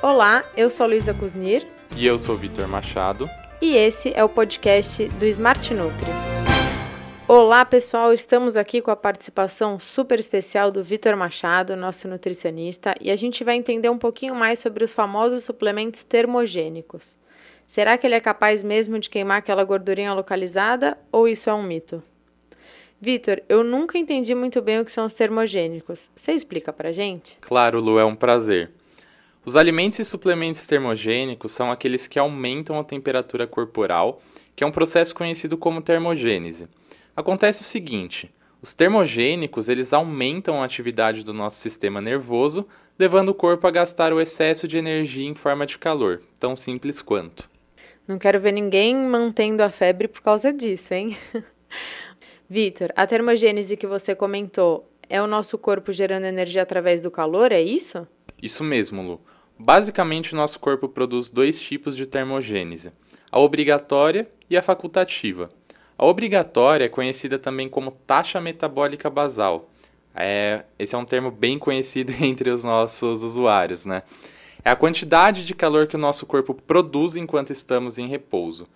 Olá, eu sou Luísa Kuznir. E eu sou Vitor Machado. E esse é o podcast do Smart Nutri. Olá, pessoal, estamos aqui com a participação super especial do Vitor Machado, nosso nutricionista, e a gente vai entender um pouquinho mais sobre os famosos suplementos termogênicos. Será que ele é capaz mesmo de queimar aquela gordurinha localizada ou isso é um mito? Vitor, eu nunca entendi muito bem o que são os termogênicos. Você explica pra gente? Claro, Lu, é um prazer. Os alimentos e suplementos termogênicos são aqueles que aumentam a temperatura corporal, que é um processo conhecido como termogênese. Acontece o seguinte: os termogênicos eles aumentam a atividade do nosso sistema nervoso, levando o corpo a gastar o excesso de energia em forma de calor, tão simples quanto. Não quero ver ninguém mantendo a febre por causa disso, hein? Vitor, a termogênese que você comentou é o nosso corpo gerando energia através do calor, é isso? Isso mesmo, Lu. Basicamente, nosso corpo produz dois tipos de termogênese: a obrigatória e a facultativa. A obrigatória é conhecida também como taxa metabólica basal. É, esse é um termo bem conhecido entre os nossos usuários, né? É a quantidade de calor que o nosso corpo produz enquanto estamos em repouso.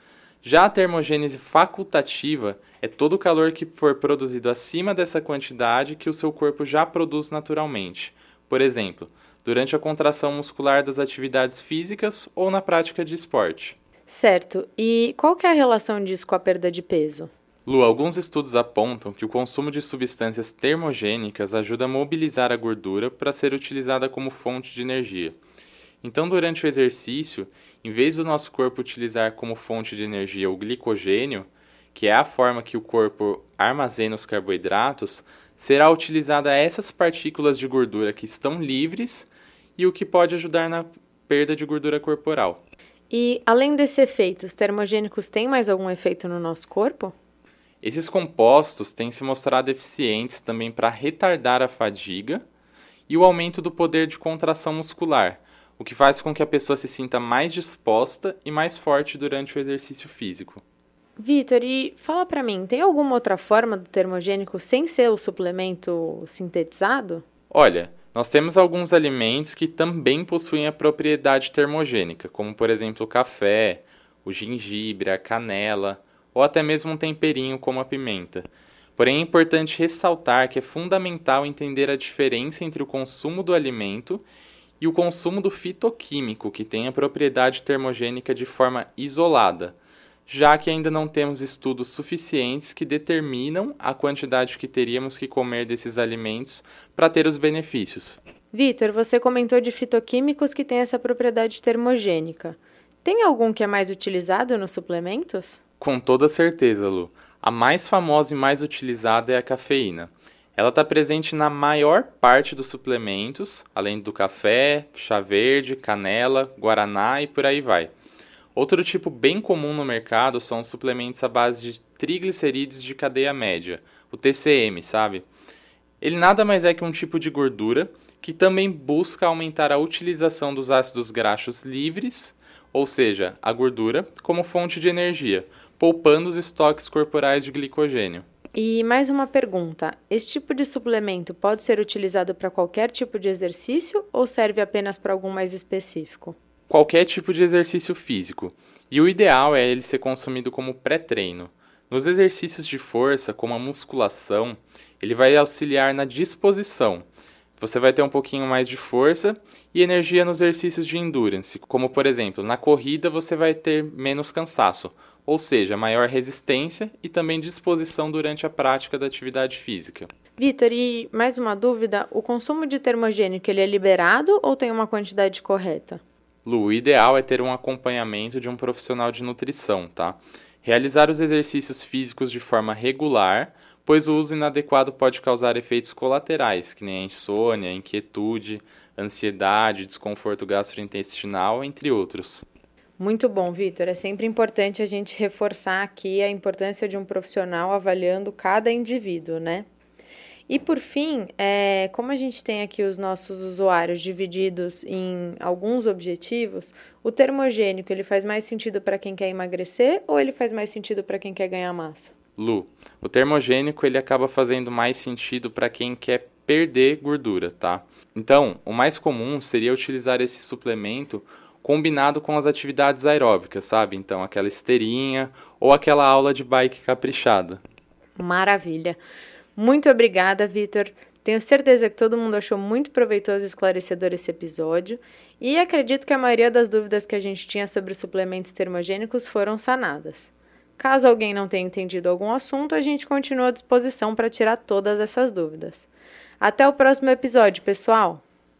Já a termogênese facultativa é todo o calor que for produzido acima dessa quantidade que o seu corpo já produz naturalmente. Por exemplo, durante a contração muscular das atividades físicas ou na prática de esporte. Certo. E qual que é a relação disso com a perda de peso? Lu, alguns estudos apontam que o consumo de substâncias termogênicas ajuda a mobilizar a gordura para ser utilizada como fonte de energia. Então, durante o exercício, em vez do nosso corpo utilizar como fonte de energia o glicogênio, que é a forma que o corpo armazena os carboidratos, será utilizada essas partículas de gordura que estão livres e o que pode ajudar na perda de gordura corporal. E além desse efeito, os termogênicos têm mais algum efeito no nosso corpo? Esses compostos têm se mostrado eficientes também para retardar a fadiga e o aumento do poder de contração muscular, o que faz com que a pessoa se sinta mais disposta e mais forte durante o exercício físico. Vitor, e fala para mim, tem alguma outra forma do termogênico sem ser o suplemento sintetizado? Olha, nós temos alguns alimentos que também possuem a propriedade termogênica, como por exemplo o café, o gengibre, a canela ou até mesmo um temperinho como a pimenta. Porém, é importante ressaltar que é fundamental entender a diferença entre o consumo do alimento e o consumo do fitoquímico, que tem a propriedade termogênica de forma isolada, já que ainda não temos estudos suficientes que determinam a quantidade que teríamos que comer desses alimentos para ter os benefícios. Vitor, você comentou de fitoquímicos que têm essa propriedade termogênica. Tem algum que é mais utilizado nos suplementos? Com toda certeza, Lu. A mais famosa e mais utilizada é a cafeína. Ela está presente na maior parte dos suplementos, além do café, chá verde, canela, guaraná e por aí vai. Outro tipo bem comum no mercado são os suplementos à base de triglicerídeos de cadeia média, o TCM, sabe? Ele nada mais é que um tipo de gordura que também busca aumentar a utilização dos ácidos graxos livres, ou seja, a gordura, como fonte de energia, poupando os estoques corporais de glicogênio. E mais uma pergunta: esse tipo de suplemento pode ser utilizado para qualquer tipo de exercício ou serve apenas para algum mais específico? Qualquer tipo de exercício físico, e o ideal é ele ser consumido como pré-treino. Nos exercícios de força, como a musculação, ele vai auxiliar na disposição. Você vai ter um pouquinho mais de força e energia nos exercícios de endurance, como por exemplo, na corrida você vai ter menos cansaço, ou seja, maior resistência e também disposição durante a prática da atividade física. Vitor, e mais uma dúvida, o consumo de termogênico ele é liberado ou tem uma quantidade correta? Lu, o ideal é ter um acompanhamento de um profissional de nutrição, tá? Realizar os exercícios físicos de forma regular, pois o uso inadequado pode causar efeitos colaterais, que nem a insônia, inquietude, ansiedade, desconforto gastrointestinal, entre outros. Muito bom, Vitor. É sempre importante a gente reforçar aqui a importância de um profissional avaliando cada indivíduo, né? E por fim, é, como a gente tem aqui os nossos usuários divididos em alguns objetivos, o termogênico ele faz mais sentido para quem quer emagrecer ou ele faz mais sentido para quem quer ganhar massa? Lu, o termogênico ele acaba fazendo mais sentido para quem quer perder gordura, tá? Então, o mais comum seria utilizar esse suplemento combinado com as atividades aeróbicas, sabe? Então, aquela esteirinha ou aquela aula de bike caprichada. Maravilha. Muito obrigada, Vitor. Tenho certeza que todo mundo achou muito proveitoso e esclarecedor esse episódio e acredito que a maioria das dúvidas que a gente tinha sobre suplementos termogênicos foram sanadas. Caso alguém não tenha entendido algum assunto, a gente continua à disposição para tirar todas essas dúvidas. Até o próximo episódio, pessoal!